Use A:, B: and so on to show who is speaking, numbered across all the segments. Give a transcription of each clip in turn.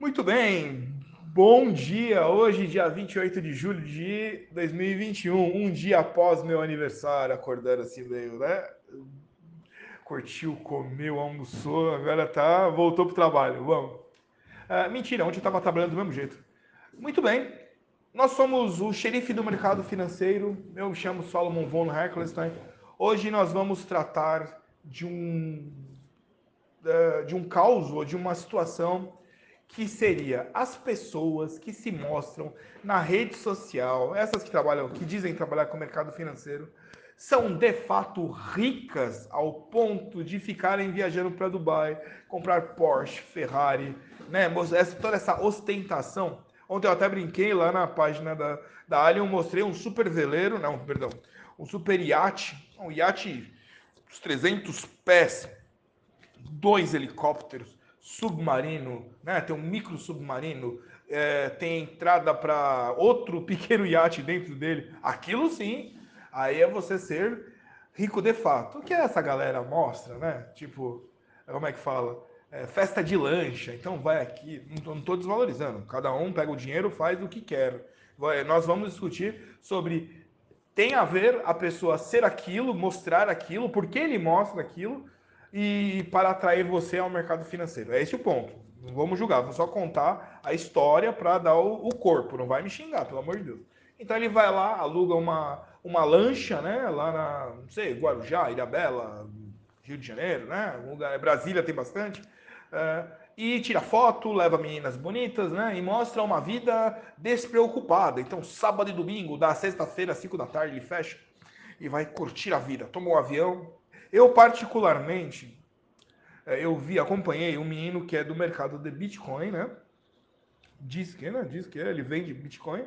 A: Muito bem, bom dia. Hoje, dia 28 de julho de 2021, um dia após meu aniversário, acordando assim meio, né? Curtiu, comeu, almoçou, agora tá, voltou pro trabalho. Vamos. Uh, mentira, ontem eu estava trabalhando do mesmo jeito. Muito bem, nós somos o xerife do mercado financeiro. Eu me chamo Solomon von Herkelstein. Hoje nós vamos tratar de um uh, de um caos ou de uma situação que seria as pessoas que se mostram na rede social, essas que trabalham, que dizem trabalhar com o mercado financeiro, são de fato ricas ao ponto de ficarem viajando para Dubai, comprar Porsche, Ferrari, né? Essa, toda essa ostentação. Ontem eu até brinquei lá na página da, da Alien, mostrei um super veleiro, não, perdão, um super iate, um iate dos 300 pés, dois helicópteros, submarino, né? tem um micro submarino, é, tem entrada para outro pequeno iate dentro dele. Aquilo sim, aí é você ser rico de fato. O que essa galera mostra, né? Tipo, como é que fala? É, festa de lancha, então vai aqui. Não estou desvalorizando. Cada um pega o dinheiro, faz o que quer. Vai, nós vamos discutir sobre tem a ver a pessoa ser aquilo, mostrar aquilo, porque ele mostra aquilo, e para atrair você ao mercado financeiro. É esse o ponto. Não vamos julgar, vamos só contar a história para dar o, o, corpo. Não vai me xingar, pelo amor de Deus. Então ele vai lá, aluga uma, uma lancha, né? Lá na, não sei, Guarujá, Ilhabela, Rio de Janeiro, né? Lugar, Brasília tem bastante. É, e tira foto, leva meninas bonitas, né? E mostra uma vida despreocupada. Então, sábado e domingo, da sexta-feira, às 5 da tarde, ele fecha e vai curtir a vida. Toma um avião, eu, particularmente, é, eu vi, acompanhei um menino que é do mercado de Bitcoin, né? Diz que, né? Diz que ele vende Bitcoin.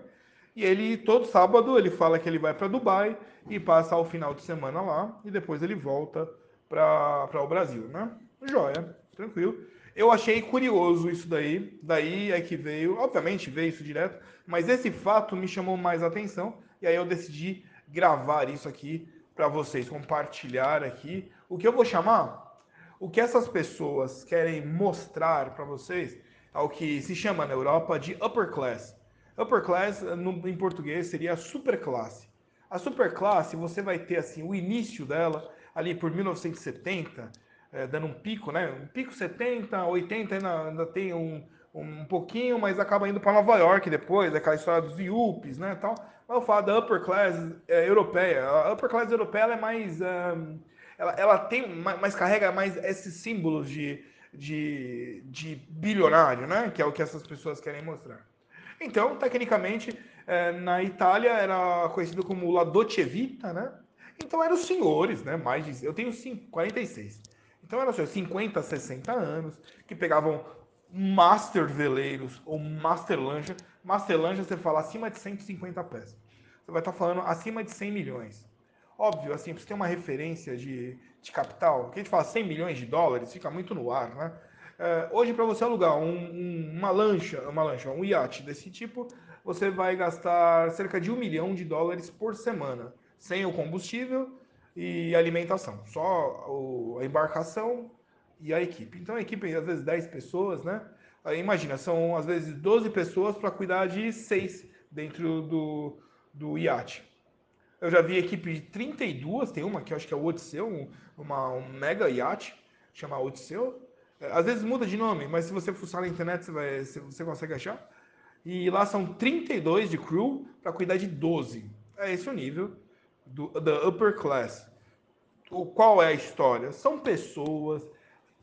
A: E ele, todo sábado, ele fala que ele vai para Dubai e passa o final de semana lá. E depois ele volta para o Brasil, né? Joia, tranquilo. Eu achei curioso isso daí. Daí é que veio, obviamente veio isso direto, mas esse fato me chamou mais atenção. E aí eu decidi gravar isso aqui para vocês compartilhar aqui o que eu vou chamar, o que essas pessoas querem mostrar para vocês, é o que se chama na Europa de upper class. Upper class, no, em português, seria a superclasse. A superclasse, você vai ter assim o início dela ali por 1970, é, dando um pico, né? Um pico 70, 80 ainda, ainda tem um, um pouquinho, mas acaba indo para Nova York depois, aquela história dos Yuppies, né, tal. Mas eu falo da upper class é, europeia. A upper class europeia é mais, um, ela, ela tem, mais carrega mais esses símbolos de, de, de bilionário, né, que é o que essas pessoas querem mostrar. Então, tecnicamente, é, na Itália era conhecido como La Dolce Vita, né? Então eram os senhores, né? Mais de, eu tenho 5, 46. Então eram os 50, 60 anos que pegavam master veleiros ou master lancha. Master lancha você fala acima de 150 pés. Vai estar falando acima de 100 milhões. Óbvio, assim, para você ter uma referência de, de capital, que a gente fala 100 milhões de dólares, fica muito no ar, né? É, hoje, para você alugar um, um, uma lancha, uma lancha, um iate desse tipo, você vai gastar cerca de um milhão de dólares por semana, sem o combustível e alimentação. Só o, a embarcação e a equipe. Então a equipe, às vezes, 10 pessoas, né? Aí, imagina, são às vezes 12 pessoas para cuidar de 6 dentro do, do iate. Eu já vi equipe de 32, tem uma que eu acho que é o Odisseu, um, uma, um mega iate, chama Odisseu. É, às vezes muda de nome, mas se você fuçar na internet você, vai, você consegue achar. E lá são 32 de crew para cuidar de 12. É esse o nível do, da upper class. O, qual é a história? São pessoas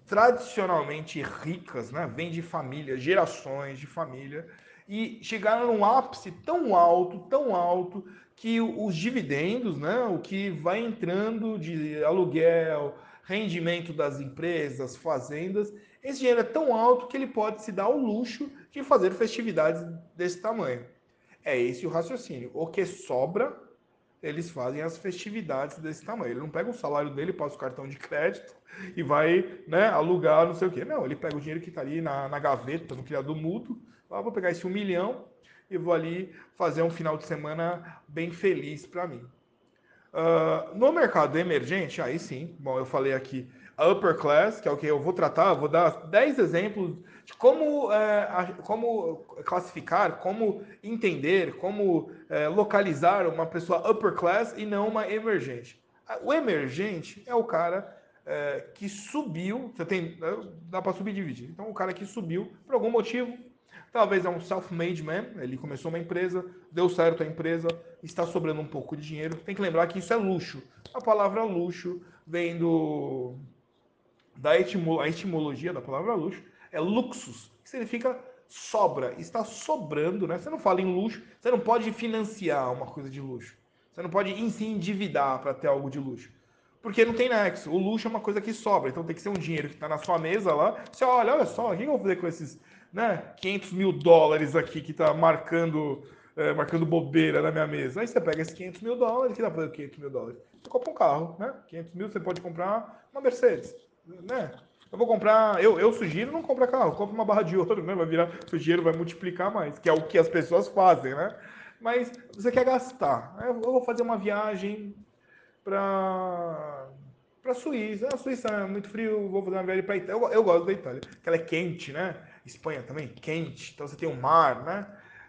A: tradicionalmente ricas, né? Vêm de família, gerações de família, e chegaram num ápice tão alto, tão alto, que os dividendos, né? O que vai entrando de aluguel, rendimento das empresas, fazendas, esse dinheiro é tão alto que ele pode se dar o luxo de fazer festividades desse tamanho. É esse o raciocínio. O que sobra eles fazem as festividades desse tamanho. Ele não pega o salário dele, passa o cartão de crédito e vai né, alugar não sei o quê. Não, ele pega o dinheiro que está ali na, na, gaveta, no criado mudo, ah, vou pegar esse um milhão e vou ali fazer um final de semana bem feliz para mim. Uh, no mercado emergente, aí sim, bom, eu falei aqui upper class, que é o que eu vou tratar, vou dar 10 exemplos de como, é, como classificar, como entender, como é, localizar uma pessoa upper class e não uma emergente. O emergente é o cara é, que subiu, você tem, dá para subir e dividir. Então, o cara que subiu por algum motivo, talvez é um self-made man, ele começou uma empresa, deu certo a empresa, está sobrando um pouco de dinheiro. Tem que lembrar que isso é luxo. A palavra luxo vem do da etimolo, a etimologia da palavra luxo é luxus, que significa sobra, está sobrando, né? Você não fala em luxo, você não pode financiar uma coisa de luxo. Você não pode se endividar para ter algo de luxo. Porque não tem nexo. O luxo é uma coisa que sobra. Então tem que ser um dinheiro que está na sua mesa lá. Você olha, olha só, o que eu vou fazer com esses né, 500 mil dólares aqui que está marcando, é, marcando bobeira na minha mesa? Aí você pega esses 500 mil dólares, que dá para fazer 500 mil dólares? Você compra um carro, né? 500 mil você pode comprar uma Mercedes, né? Eu vou comprar, eu, eu sugiro não comprar carro, compra uma barra de ouro, né? Vai virar, o dinheiro vai multiplicar mais, que é o que as pessoas fazem, né? Mas você quer gastar. Eu vou fazer uma viagem para para Suíça. A Suíça é muito frio, vou fazer uma viagem para Itália. Eu, eu, gosto da Itália, porque ela é quente, né? Espanha também quente, então você tem o um mar, né?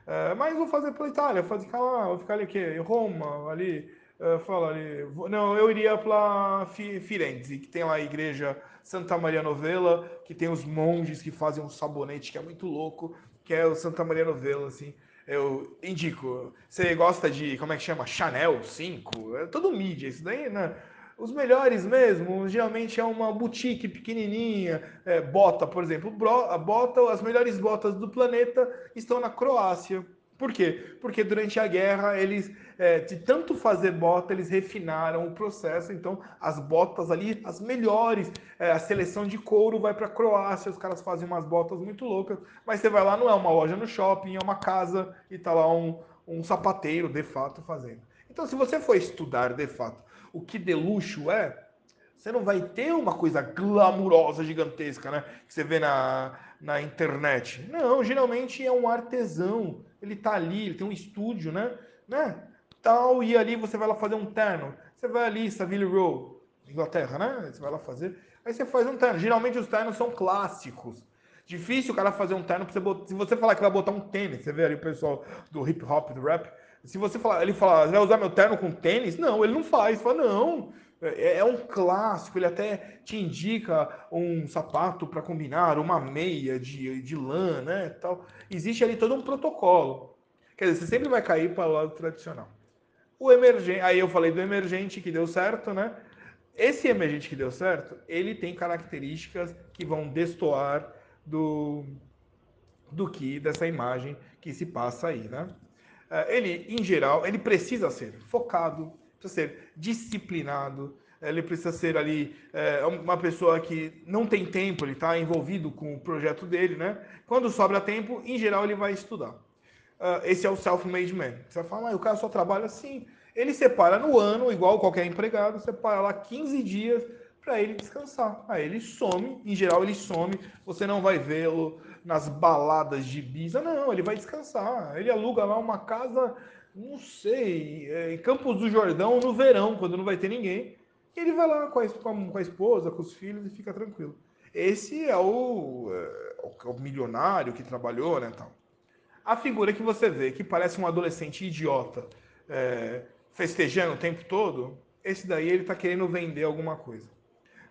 A: Uh, mas vou fazer pela Itália, vou ficar lá, vou ficar ali aqui, em Roma, ali, uh, fala ali. Não, eu iria para Firenze, que tem lá a igreja Santa Maria Novella, que tem os monges que fazem um sabonete que é muito louco, que é o Santa Maria Novella, assim eu indico. Você gosta de, como é que chama? Chanel 5? É tudo mídia, isso daí, né? Os melhores mesmo, geralmente é uma boutique pequenininha, é, bota, por exemplo, a bota, as melhores botas do planeta estão na Croácia. Por quê? Porque durante a guerra, eles, é, de tanto fazer bota, eles refinaram o processo. Então, as botas ali, as melhores, é, a seleção de couro vai para a Croácia, os caras fazem umas botas muito loucas. Mas você vai lá, não é uma loja no shopping, é uma casa e tá lá um, um sapateiro, de fato, fazendo. Então, se você for estudar, de fato, o que de luxo é, você não vai ter uma coisa glamurosa, gigantesca, né? Que você vê na, na internet. Não, geralmente é um artesão ele tá ali, ele tem um estúdio, né? né? Tal, e ali você vai lá fazer um terno. Você vai ali, Savile Row, Inglaterra, né? Você vai lá fazer. Aí você faz um terno. Geralmente os ternos são clássicos. Difícil o cara fazer um terno pra você botar. Se você falar que vai botar um tênis, você vê ali o pessoal do hip hop, do rap. Se você falar, ele fala, vai usar meu terno com tênis? Não, ele não faz. Fala, não. É, é um clássico, ele até te indica um sapato para combinar, uma meia de, de lã, né? Tal. Existe ali todo um protocolo. Quer dizer, você sempre vai cair para o lado tradicional. O emergente, aí eu falei do emergente que deu certo, né? Esse emergente que deu certo, ele tem características que vão destoar do, do que dessa imagem que se passa aí, né? É, ele, em geral, ele precisa ser focado, precisa ser disciplinado, ele precisa ser ali é, uma pessoa que não tem tempo, ele está envolvido com o projeto dele, né? Quando sobra tempo, em geral, ele vai estudar. Uh, esse é o self-made man. Você vai falar, ah, o cara só trabalha assim. Ele separa no ano, igual qualquer empregado, separa lá 15 dias para ele descansar. Aí ele some, em geral ele some, você não vai vê-lo nas baladas de Ibiza, não, ele vai descansar. Ele aluga lá uma casa não sei, é, em Campos do Jordão no verão, quando não vai ter ninguém. Ele vai lá com a, com a esposa, com os filhos e fica tranquilo. Esse é o, é, o milionário que trabalhou, né, tal. A figura que você vê, que parece um adolescente idiota, é, festejando o tempo todo, esse daí ele está querendo vender alguma coisa.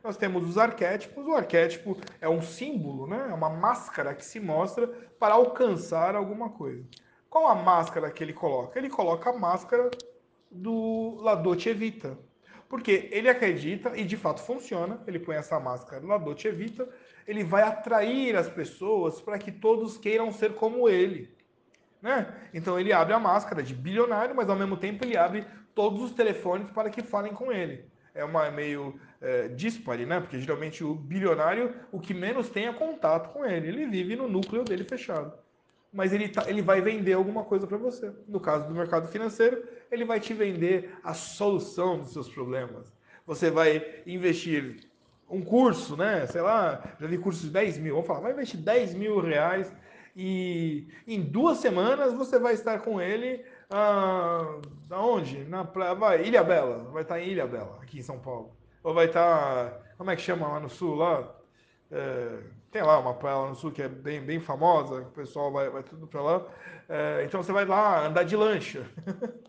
A: Nós temos os arquétipos. O arquétipo é um símbolo, né? é uma máscara que se mostra para alcançar alguma coisa. Qual a máscara que ele coloca? Ele coloca a máscara do La Dolce Vita. Porque ele acredita, e de fato funciona, ele põe essa máscara La Dolce Vita, ele vai atrair as pessoas para que todos queiram ser como ele. Né? Então ele abre a máscara de bilionário, mas ao mesmo tempo ele abre todos os telefones para que falem com ele. É uma meio é, dispare, né? Porque geralmente o bilionário, o que menos tem é contato com ele. Ele vive no núcleo dele fechado mas ele, tá, ele vai vender alguma coisa para você. No caso do mercado financeiro, ele vai te vender a solução dos seus problemas. Você vai investir um curso, né? Sei lá, já vi curso de 10 mil. Vamos falar, vai investir 10 mil reais e em duas semanas você vai estar com ele ah, aonde? Na praia, vai, Ilha Bela, vai estar em Ilha Bela, aqui em São Paulo. Ou vai estar. Tá, como é que chama lá no sul? Lá? É, tem lá uma praia lá no sul que é bem, bem famosa, o pessoal vai, vai tudo para lá. É, então você vai lá andar de lancha.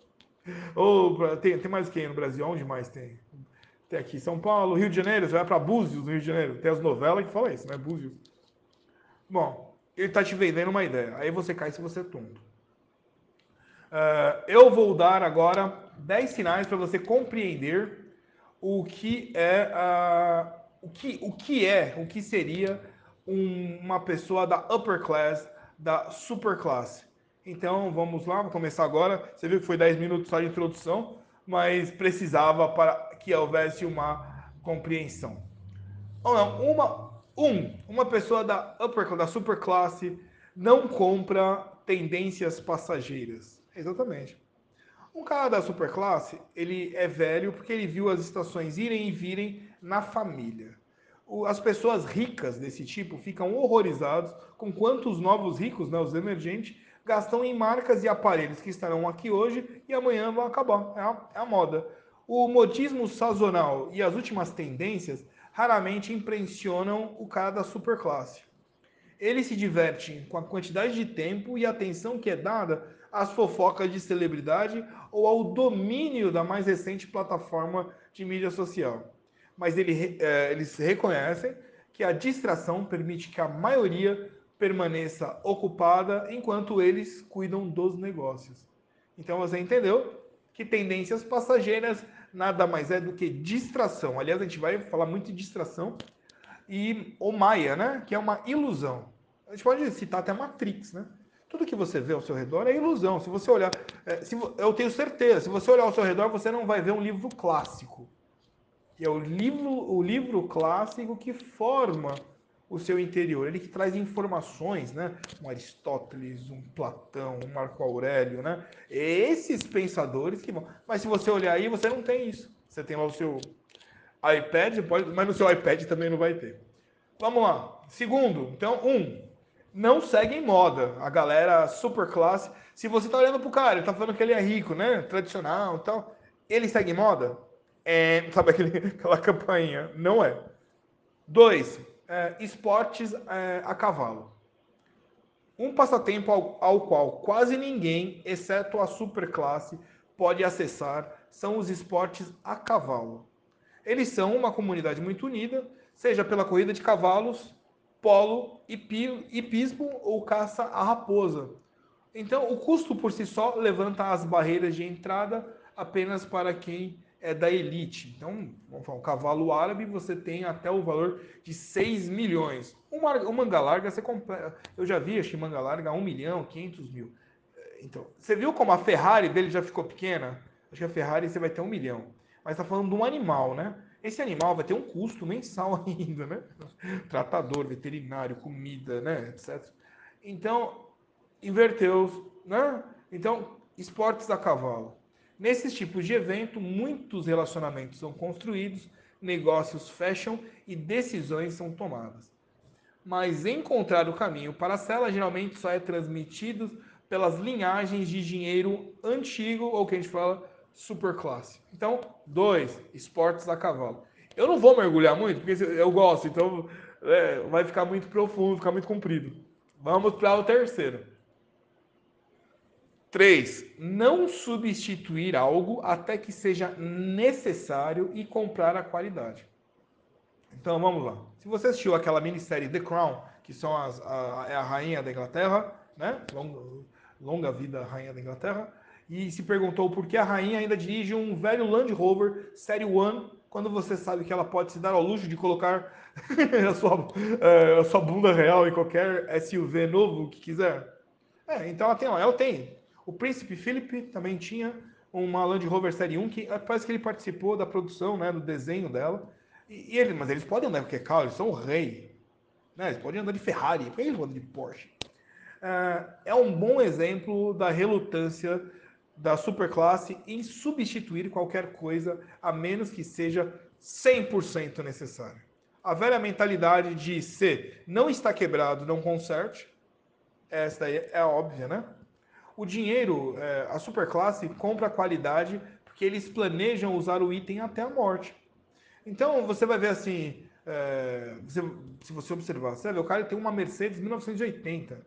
A: Ou tem, tem mais quem no Brasil? Onde mais tem? Tem aqui São Paulo, Rio de Janeiro, você vai para Búzios, no Rio de Janeiro. Tem as novelas que falam isso, né? Búzios. Bom, ele está te vendendo uma ideia. Aí você cai se você é tonto. Uh, eu vou dar agora 10 sinais para você compreender o que é uh, o, que, o que é, o que seria um, uma pessoa da upper class, da super classe. Então vamos lá, vou começar agora. Você viu que foi 10 minutos só de introdução, mas precisava para que houvesse uma compreensão. Ou não, uma, um, uma pessoa da upper da super classe não compra tendências passageiras. Exatamente. Um cara da superclasse, ele é velho porque ele viu as estações irem e virem na família. As pessoas ricas desse tipo ficam horrorizados com quantos novos ricos, né, os emergentes, gastam em marcas e aparelhos que estarão aqui hoje e amanhã vão acabar. É a, é a moda. O modismo sazonal e as últimas tendências raramente impressionam o cara da superclasse. Ele se diverte com a quantidade de tempo e atenção que é dada às fofocas de celebridade ou ao domínio da mais recente plataforma de mídia social. Mas ele, é, eles reconhecem que a distração permite que a maioria permaneça ocupada enquanto eles cuidam dos negócios. Então você entendeu que tendências passageiras nada mais é do que distração. Aliás, a gente vai falar muito de distração e o Maia, né? Que é uma ilusão. A gente pode citar até Matrix, né? Tudo que você vê ao seu redor é ilusão. Se você olhar, é, se, eu tenho certeza, se você olhar ao seu redor, você não vai ver um livro clássico. E é o livro, o livro clássico que forma o seu interior. Ele que traz informações, né? Um Aristóteles, um Platão, um Marco Aurélio, né? Esses pensadores que vão. Mas se você olhar aí, você não tem isso. Você tem lá o seu iPad, pode, mas no seu iPad também não vai ter. Vamos lá. Segundo, então, um, não seguem moda. A galera super classe. Se você tá olhando pro cara, ele tá falando que ele é rico, né? Tradicional e tal. Ele segue moda? É, sabe aquele, aquela campainha? Não é. Dois, é, esportes é, a cavalo. Um passatempo ao, ao qual quase ninguém, exceto a super classe, pode acessar são os esportes a cavalo. Eles são uma comunidade muito unida, seja pela corrida de cavalos, polo, hipismo ou caça à raposa. Então, o custo por si só levanta as barreiras de entrada apenas para quem é da elite. Então, vamos falar, um cavalo árabe você tem até o valor de 6 milhões. Uma, uma manga larga você compra. Eu já vi, achei manga larga 1 milhão, 500 mil. Então, você viu como a Ferrari dele já ficou pequena? Acho que a Ferrari você vai ter um milhão. Mas está falando de um animal, né? Esse animal vai ter um custo mensal ainda, né? Tratador, veterinário, comida, né? Etc. Então, inverteu, né? Então, esportes a cavalo. Nesses tipos de evento, muitos relacionamentos são construídos, negócios fecham e decisões são tomadas. Mas encontrar o caminho para a cela geralmente só é transmitido pelas linhagens de dinheiro antigo, ou que a gente fala superclasse. Então, dois, esportes a cavalo. Eu não vou mergulhar muito, porque eu gosto, então é, vai ficar muito profundo, ficar muito comprido. Vamos para o terceiro. Três, não substituir algo até que seja necessário e comprar a qualidade. Então vamos lá. Se você assistiu aquela minissérie The Crown, que são as, a, é a rainha da Inglaterra, né? Longa, longa vida rainha da Inglaterra e se perguntou por que a rainha ainda dirige um velho Land Rover Série One quando você sabe que ela pode se dar ao luxo de colocar a, sua, é, a sua bunda real em qualquer SUV novo que quiser. É, então ela tem, ela tem. O príncipe Philip também tinha uma Land Rover Série 1 que parece que ele participou da produção, né, do desenho dela. E, e ele, mas eles podem andar porque carro, eles são o rei. Né? Eles podem andar de Ferrari, por que eles andam de Porsche? É, é um bom exemplo da relutância da superclasse em substituir qualquer coisa a menos que seja 100% necessário. A velha mentalidade de se não está quebrado, não conserte, essa aí é óbvia, né? O dinheiro, é, a superclasse compra qualidade porque eles planejam usar o item até a morte. Então você vai ver assim, é, você, se você observar, você vai ver, o cara tem uma Mercedes 1980.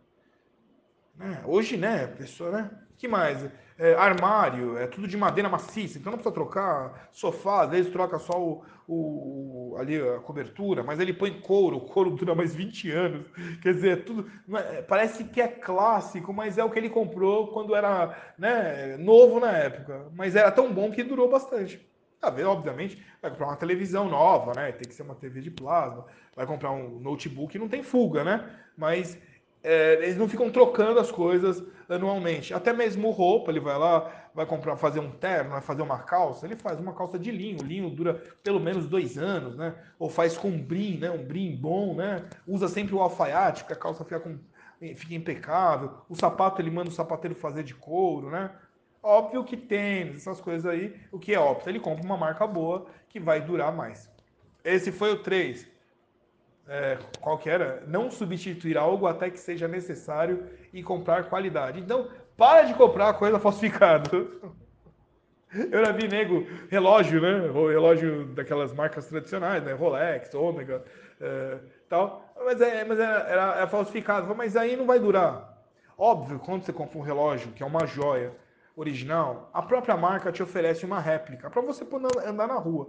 A: Né? Hoje, né, pessoa, né? que mais? É, armário, é tudo de madeira maciça, então não precisa trocar sofá, às vezes troca só o, o, ali a cobertura, mas ele põe couro, o couro dura mais 20 anos. Quer dizer, é tudo é, parece que é clássico, mas é o que ele comprou quando era né, novo na época. Mas era tão bom que durou bastante. Ah, obviamente, vai comprar uma televisão nova, né? Tem que ser uma TV de plasma, vai comprar um notebook, não tem fuga, né? Mas é, eles não ficam trocando as coisas anualmente. Até mesmo roupa, ele vai lá, vai comprar, fazer um terno, vai fazer uma calça, ele faz uma calça de linho. O linho dura pelo menos dois anos, né? Ou faz com brim, né? Um brim bom, né? Usa sempre o alfaiate, que a calça fica, com, fica impecável. O sapato, ele manda o sapateiro fazer de couro, né? Óbvio que tênis, essas coisas aí, o que é óbvio? Ele compra uma marca boa que vai durar mais. Esse foi o 3 é, qual que era? Não substituir algo até que seja necessário e comprar qualidade. Então, para de comprar coisa falsificada. Eu já vi nego relógio, né? Relógio daquelas marcas tradicionais, né? Rolex, Ômega, é, tal. Mas, é, mas era, era, era falsificado. Mas aí não vai durar. Óbvio, quando você compra um relógio que é uma joia original, a própria marca te oferece uma réplica para você poder andar na rua.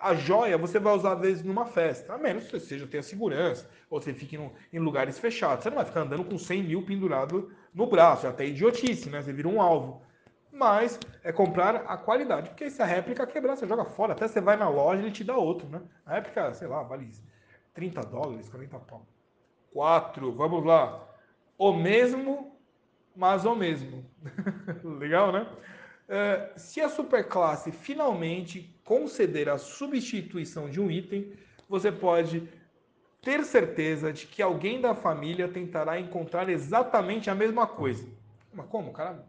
A: A joia você vai usar às vezes numa festa, a menos que seja tenha segurança, ou você fique em lugares fechados. Você não vai ficar andando com 100 mil pendurado no braço, é até idiotice, né? Você vira um alvo. Mas é comprar a qualidade, porque se a réplica quebrar, você joga fora. Até você vai na loja e ele te dá outro, né? A réplica, sei lá, vale 30 dólares, 40 pau. 4, vamos lá. O mesmo, mas o mesmo. Legal, né? Uh, se a superclasse finalmente conceder a substituição de um item, você pode ter certeza de que alguém da família tentará encontrar exatamente a mesma coisa. Mas como? O cara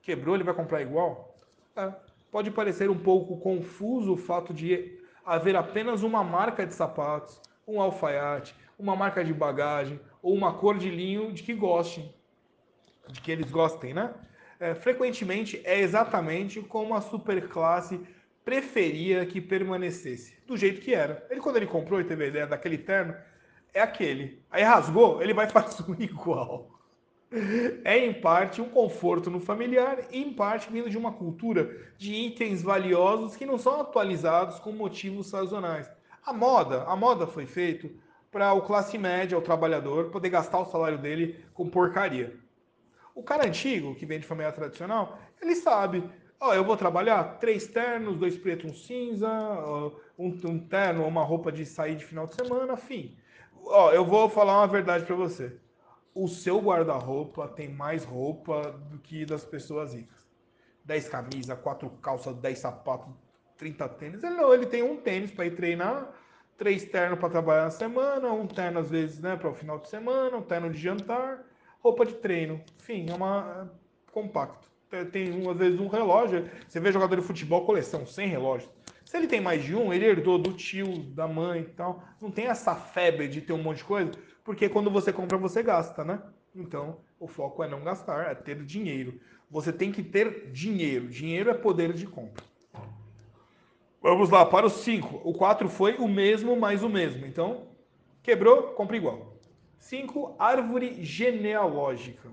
A: quebrou, ele vai comprar igual? É. Pode parecer um pouco confuso o fato de haver apenas uma marca de sapatos, um alfaiate, uma marca de bagagem ou uma cor de linho de que gostem, de que eles gostem, né? É, frequentemente é exatamente como a superclasse preferia que permanecesse, do jeito que era. Ele, quando ele comprou e teve a ideia daquele terno, é aquele. Aí rasgou, ele vai fazer um igual. É em parte um conforto no familiar e em parte vindo de uma cultura de itens valiosos que não são atualizados com motivos sazonais. A moda, a moda foi feita para o classe média, o trabalhador, poder gastar o salário dele com porcaria. O cara antigo, que vem de família tradicional, ele sabe. Ó, eu vou trabalhar três ternos, dois pretos, um cinza, um, um terno, uma roupa de sair de final de semana, fim. Ó, eu vou falar uma verdade para você. O seu guarda-roupa tem mais roupa do que das pessoas ricas. 10 camisas, quatro calças, 10 sapatos, 30 tênis. Ele não, ele tem um tênis para ir treinar, três ternos para trabalhar na semana, um terno às vezes, né, para o final de semana, um terno de jantar roupa de treino. Enfim, é uma é compacto. Tem, às vezes um relógio. Você vê jogador de futebol, coleção, sem relógio. Se ele tem mais de um, ele herdou do tio, da mãe e tal. Não tem essa febre de ter um monte de coisa, porque quando você compra, você gasta, né? Então, o foco é não gastar, é ter dinheiro. Você tem que ter dinheiro. Dinheiro é poder de compra. Vamos lá, para os 5. O 4 foi o mesmo mais o mesmo. Então, quebrou, compra igual. 5. Árvore genealógica.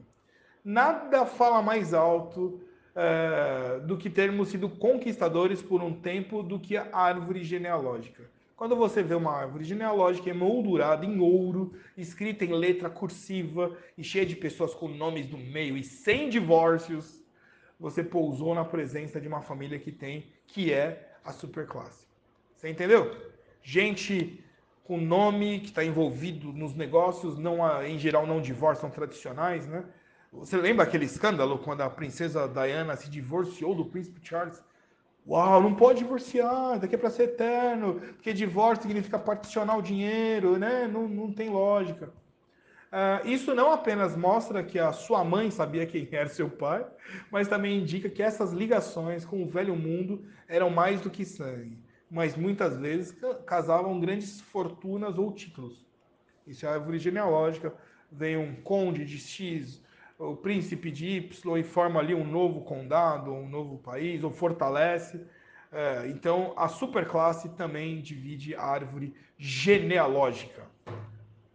A: Nada fala mais alto é, do que termos sido conquistadores por um tempo do que a árvore genealógica. Quando você vê uma árvore genealógica emoldurada em ouro, escrita em letra cursiva e cheia de pessoas com nomes no meio e sem divórcios, você pousou na presença de uma família que tem, que é a superclasse. Você entendeu? Gente com nome que está envolvido nos negócios, não em geral não divórcios tradicionais, né? Você lembra aquele escândalo quando a princesa Diana se divorciou do príncipe Charles? Uau, não pode divorciar, daqui é para ser eterno, porque divórcio significa particionar o dinheiro, né? Não, não tem lógica. Uh, isso não apenas mostra que a sua mãe sabia quem era seu pai, mas também indica que essas ligações com o velho mundo eram mais do que sangue mas muitas vezes casavam grandes fortunas ou títulos. Isso é a árvore genealógica. Vem um conde de X, o príncipe de Y, e forma ali um novo condado, um novo país, ou fortalece. É, então, a superclasse também divide a árvore genealógica.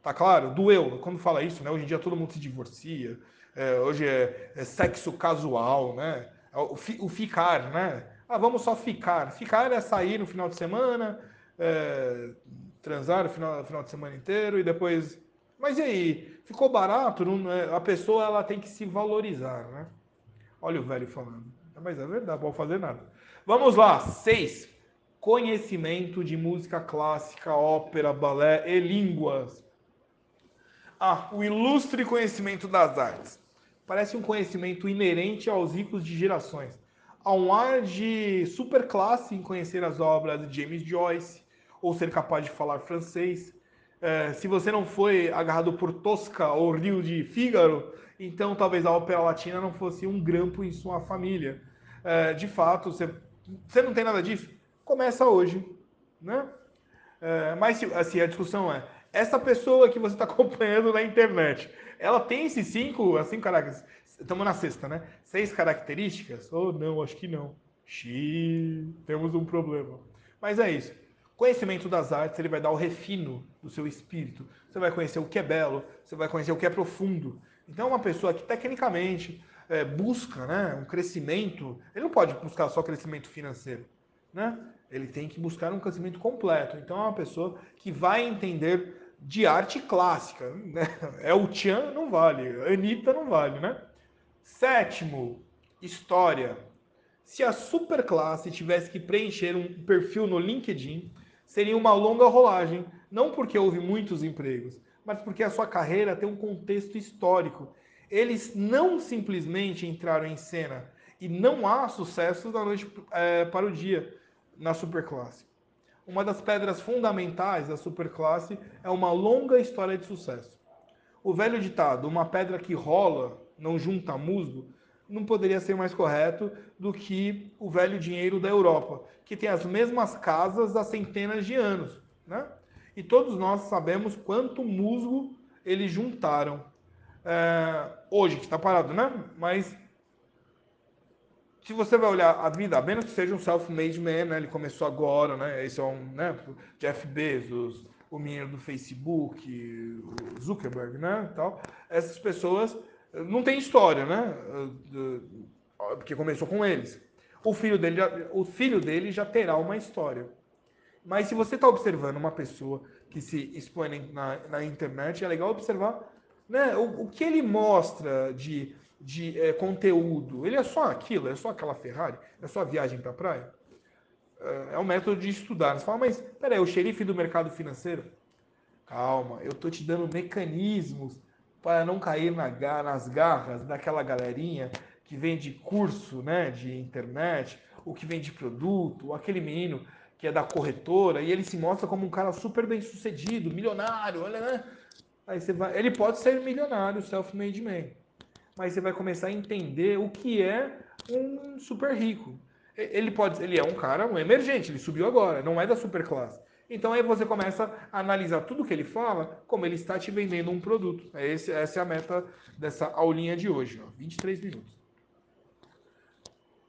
A: Tá claro? Doeu quando fala isso, né? Hoje em dia todo mundo se divorcia. É, hoje é, é, sexo casual, né? O, ficar, né? Ah, vamos só ficar. Ficar é sair no final de semana, é, transar no final, final de semana inteiro e depois. Mas e aí? Ficou barato? Não, é, a pessoa ela tem que se valorizar, né? Olha o velho falando. Mas é verdade, pode fazer nada. Vamos lá. Seis. Conhecimento de música clássica, ópera, balé e línguas. Ah, o ilustre conhecimento das artes. Parece um conhecimento inerente aos ricos de gerações. Há um ar de superclasse em conhecer as obras de James Joyce, ou ser capaz de falar francês. É, se você não foi agarrado por Tosca ou Rio de Fígaro, então talvez a ópera latina não fosse um grampo em sua família. É, de fato, você, você não tem nada disso? Começa hoje. Né? É, mas assim, a discussão é, essa pessoa que você está acompanhando na internet, ela tem esses cinco, assim, características. Estamos na sexta, né? Seis características? Ou oh, não, acho que não. Xiii, temos um problema. Mas é isso. Conhecimento das artes, ele vai dar o refino do seu espírito. Você vai conhecer o que é belo, você vai conhecer o que é profundo. Então, uma pessoa que tecnicamente é, busca né, um crescimento, ele não pode buscar só crescimento financeiro, né? Ele tem que buscar um crescimento completo. Então, é uma pessoa que vai entender de arte clássica. Né? É o Tian, não vale. Anitta não vale, né? Sétimo, história. Se a superclasse tivesse que preencher um perfil no LinkedIn, seria uma longa rolagem, não porque houve muitos empregos, mas porque a sua carreira tem um contexto histórico. Eles não simplesmente entraram em cena e não há sucesso da noite é, para o dia na superclasse. Uma das pedras fundamentais da superclasse é uma longa história de sucesso. O velho ditado, uma pedra que rola não junta musgo, não poderia ser mais correto do que o velho dinheiro da Europa, que tem as mesmas casas há centenas de anos. Né? E todos nós sabemos quanto musgo eles juntaram. É, hoje, que está parado, né? Mas se você vai olhar a vida, a menos que seja um self-made man, né? Ele começou agora, né? Esse é um, né? Jeff Bezos, o menino do Facebook, o Zuckerberg, né? Tal. Essas pessoas não têm história, né? Porque começou com eles. O filho dele, já, o filho dele já terá uma história. Mas se você está observando uma pessoa que se expõe na, na internet, é legal observar né, o, o que ele mostra de de é, conteúdo, ele é só aquilo, é só aquela Ferrari, é só a viagem para a praia? É, é um método de estudar. Você fala, mas peraí, o xerife do mercado financeiro? Calma, eu tô te dando mecanismos para não cair na, nas garras daquela galerinha que vende curso né, de internet, o que vende produto, aquele menino que é da corretora e ele se mostra como um cara super bem sucedido, milionário, olha, né? Aí você vai, ele pode ser milionário, self-made man mas você vai começar a entender o que é um super rico. Ele pode, ele é um cara, um emergente, ele subiu agora, não é da super classe. Então aí você começa a analisar tudo que ele fala, como ele está te vendendo um produto. É esse, essa é a meta dessa aulinha de hoje, ó, 23 minutos.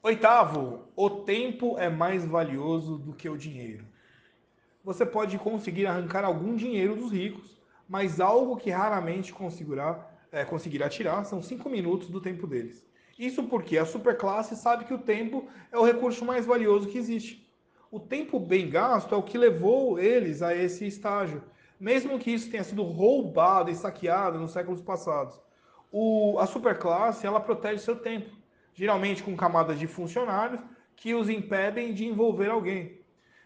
A: Oitavo, o tempo é mais valioso do que o dinheiro. Você pode conseguir arrancar algum dinheiro dos ricos, mas algo que raramente conseguirá é, conseguirá tirar são cinco minutos do tempo deles. Isso porque a superclasse sabe que o tempo é o recurso mais valioso que existe. O tempo bem gasto é o que levou eles a esse estágio, mesmo que isso tenha sido roubado e saqueado nos séculos passados. O, a superclasse ela protege seu tempo, geralmente com camadas de funcionários que os impedem de envolver alguém.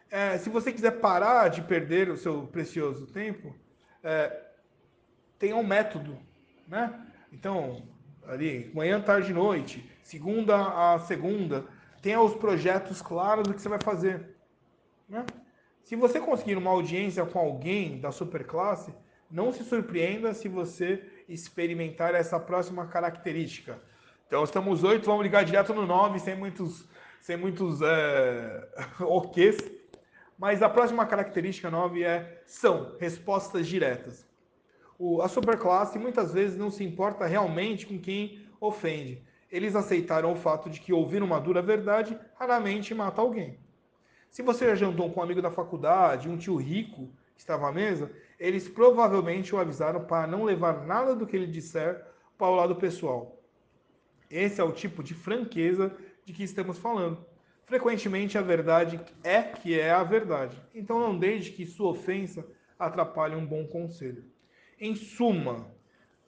A: É, se você quiser parar de perder o seu precioso tempo, é, tenha um método né? Então, ali, manhã, tarde e noite, segunda a segunda, tenha os projetos claros do que você vai fazer. Né? Se você conseguir uma audiência com alguém da superclasse, não se surpreenda se você experimentar essa próxima característica. Então, estamos oito, vamos ligar direto no nove, sem muitos, sem muitos é, ok's. Mas a próxima característica nove é são respostas diretas o, a superclasse muitas vezes não se importa realmente com quem ofende. Eles aceitaram o fato de que ouvir uma dura verdade raramente mata alguém. Se você já jantou com um amigo da faculdade, um tio rico que estava à mesa, eles provavelmente o avisaram para não levar nada do que ele disser para o lado pessoal. Esse é o tipo de franqueza de que estamos falando. Frequentemente a verdade é que é a verdade. Então não deixe que sua ofensa atrapalhe um bom conselho. Em suma,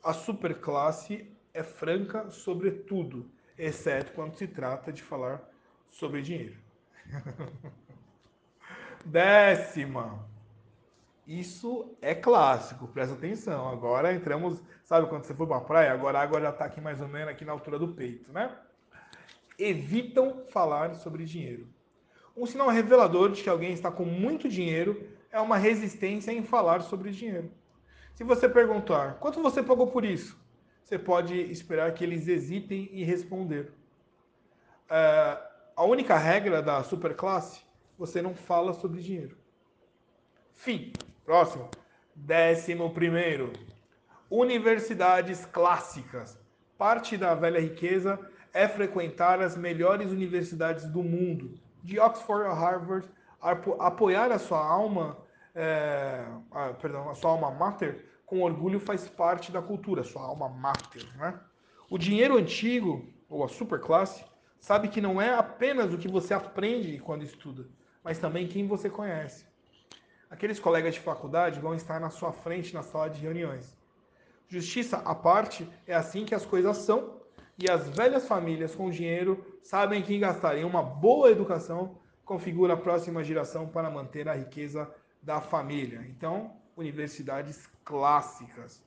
A: a superclasse é franca sobre tudo, exceto quando se trata de falar sobre dinheiro. Décima. Isso é clássico, presta atenção. Agora entramos, sabe quando você foi para a praia? Agora a água já está aqui mais ou menos aqui na altura do peito, né? Evitam falar sobre dinheiro. Um sinal revelador de que alguém está com muito dinheiro é uma resistência em falar sobre dinheiro. Se você perguntar quanto você pagou por isso, você pode esperar que eles hesitem em responder. É, a única regra da superclasse, você não fala sobre dinheiro. Fim. Próximo. Décimo primeiro. Universidades clássicas. Parte da velha riqueza é frequentar as melhores universidades do mundo, de Oxford a Harvard, apoiar a sua alma, é, perdão, a sua alma mater com orgulho faz parte da cultura, sua alma mater. Né? O dinheiro antigo, ou a superclasse, sabe que não é apenas o que você aprende quando estuda, mas também quem você conhece. Aqueles colegas de faculdade vão estar na sua frente na sala de reuniões. Justiça à parte, é assim que as coisas são, e as velhas famílias com dinheiro sabem que gastar em uma boa educação configura a próxima geração para manter a riqueza da família. Então, universidades clássicas.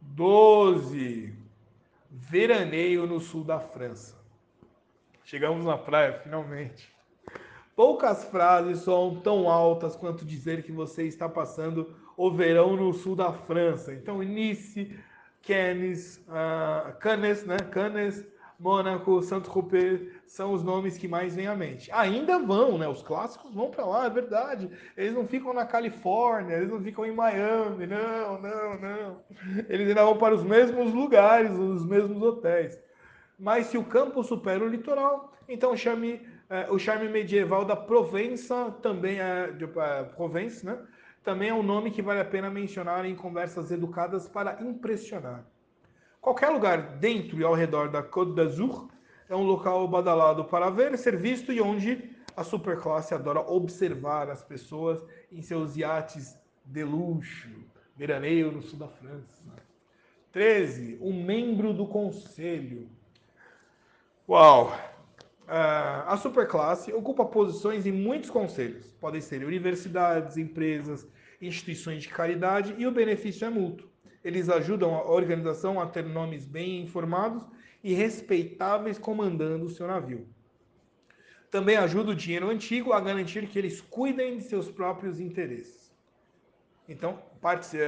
A: 12. Veraneio no sul da França. Chegamos na praia, finalmente. Poucas frases são tão altas quanto dizer que você está passando o verão no sul da França. Então, Nice, Cannes, uh, Cannes, né? Cannes, Mônaco, Saint-Tropez são os nomes que mais vêm à mente. Ainda vão, né? Os clássicos vão para lá, é verdade. Eles não ficam na Califórnia, eles não ficam em Miami, não, não, não. Eles ainda vão para os mesmos lugares, os mesmos hotéis. Mas se o campo supera o litoral, então chame é, o charme medieval da Provença também é, de, é Provence, né? Também é um nome que vale a pena mencionar em conversas educadas para impressionar. Qualquer lugar dentro e ao redor da Côte d'Azur é um local badalado para ver, ser visto e onde a superclasse adora observar as pessoas em seus iates de luxo, veraneio no sul da França. 13. Um membro do conselho. Uau! A superclasse ocupa posições em muitos conselhos. Podem ser universidades, empresas, instituições de caridade e o benefício é mútuo. Eles ajudam a organização a ter nomes bem informados e respeitáveis comandando o seu navio. Também ajuda o dinheiro antigo a garantir que eles cuidem de seus próprios interesses. Então,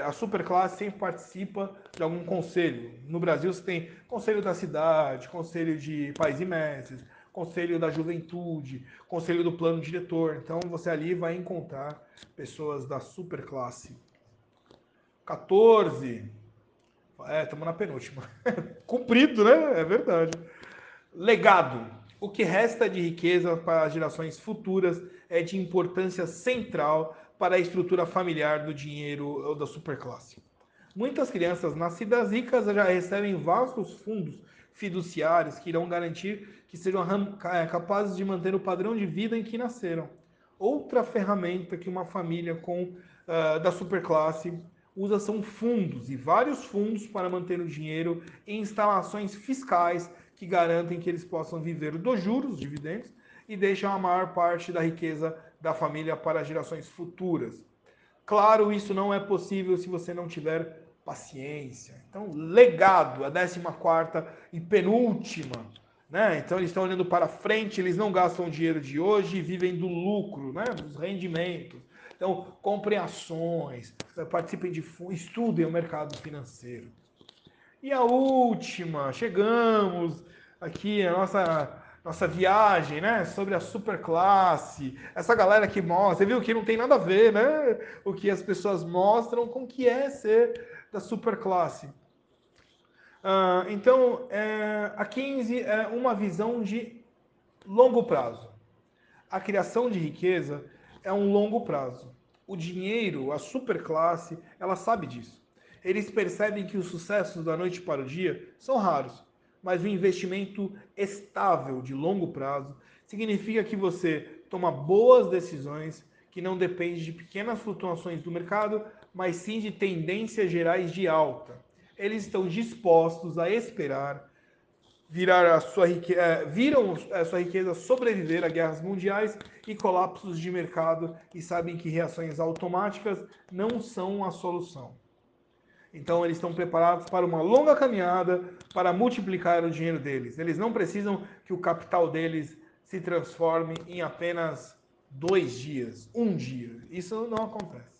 A: a superclasse sempre participa de algum conselho. No Brasil, você tem conselho da cidade, conselho de pais e mestres, conselho da juventude, conselho do plano diretor. Então, você ali vai encontrar pessoas da superclasse. 14. É, estamos na penúltima. Cumprido, né? É verdade. Legado. O que resta de riqueza para as gerações futuras é de importância central para a estrutura familiar do dinheiro da superclasse. Muitas crianças nascidas ricas já recebem vastos fundos fiduciários que irão garantir que sejam é, capazes de manter o padrão de vida em que nasceram. Outra ferramenta que uma família com uh, da superclasse usa são fundos e vários fundos para manter o dinheiro em instalações fiscais que garantem que eles possam viver dos juros, dividendos, e deixam a maior parte da riqueza da família para gerações futuras. Claro, isso não é possível se você não tiver paciência. Então, legado, a 14 quarta e penúltima. Né? Então, eles estão olhando para frente, eles não gastam o dinheiro de hoje e vivem do lucro, né? dos rendimentos. Então, comprem ações, participem de estudem o mercado financeiro. E a última, chegamos aqui, a nossa nossa viagem, né, sobre a superclasse, essa galera que mostra, você viu que não tem nada a ver, né, o que as pessoas mostram com o que é ser da superclasse. Uh, então, é, a 15 é uma visão de longo prazo. A criação de riqueza é um longo prazo. O dinheiro, a superclasse, ela sabe disso. Eles percebem que os sucessos da noite para o dia são raros, mas o investimento estável de longo prazo significa que você toma boas decisões que não dependem de pequenas flutuações do mercado, mas sim de tendências gerais de alta. Eles estão dispostos a esperar virar a sua riqueza, é, viram a sua riqueza sobreviver a guerras mundiais e colapsos de mercado e sabem que reações automáticas não são a solução. Então eles estão preparados para uma longa caminhada para multiplicar o dinheiro deles. Eles não precisam que o capital deles se transforme em apenas dois dias, um dia. Isso não acontece.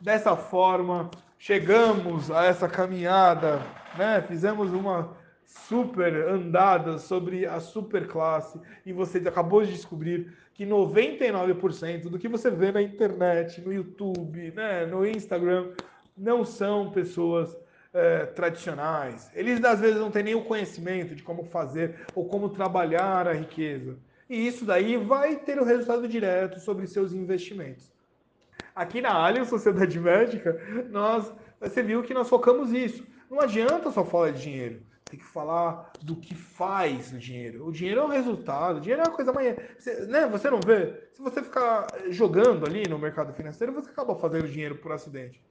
A: Dessa forma, chegamos a essa caminhada, né? Fizemos uma super andada sobre a superclasse e você acabou de descobrir que 99% do que você vê na internet, no YouTube, né, no Instagram, não são pessoas é, tradicionais. Eles às vezes não têm nem o conhecimento de como fazer ou como trabalhar a riqueza. E isso daí vai ter o um resultado direto sobre seus investimentos. Aqui na Alien Sociedade Médica, nós, você viu que nós focamos isso. Não adianta só falar de dinheiro. Tem que falar do que faz o dinheiro. O dinheiro é um resultado, o dinheiro é uma coisa mais. Você, né, você não vê? Se você ficar jogando ali no mercado financeiro, você acaba fazendo dinheiro por acidente.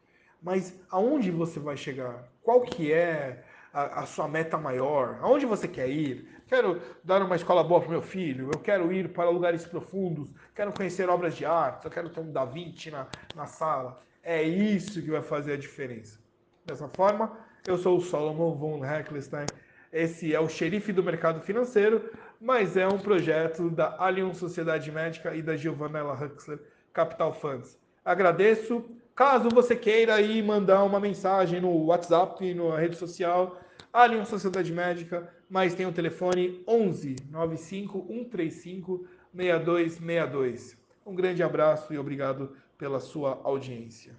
A: Mas aonde você vai chegar? Qual que é a, a sua meta maior? Aonde você quer ir? Quero dar uma escola boa para meu filho, eu quero ir para lugares profundos, quero conhecer obras de arte, eu quero ter um Da Vinci na, na sala. É isso que vai fazer a diferença. Dessa forma, eu sou o Solomon von Heckelstein. Esse é o xerife do mercado financeiro, mas é um projeto da Allianz Sociedade Médica e da Giovanna Huxler Capital Funds. Agradeço. Caso você queira aí mandar uma mensagem no WhatsApp, na rede social, Allianz Sociedade Médica, mas tem o telefone 11 95 135 6262. Um grande abraço e obrigado pela sua audiência.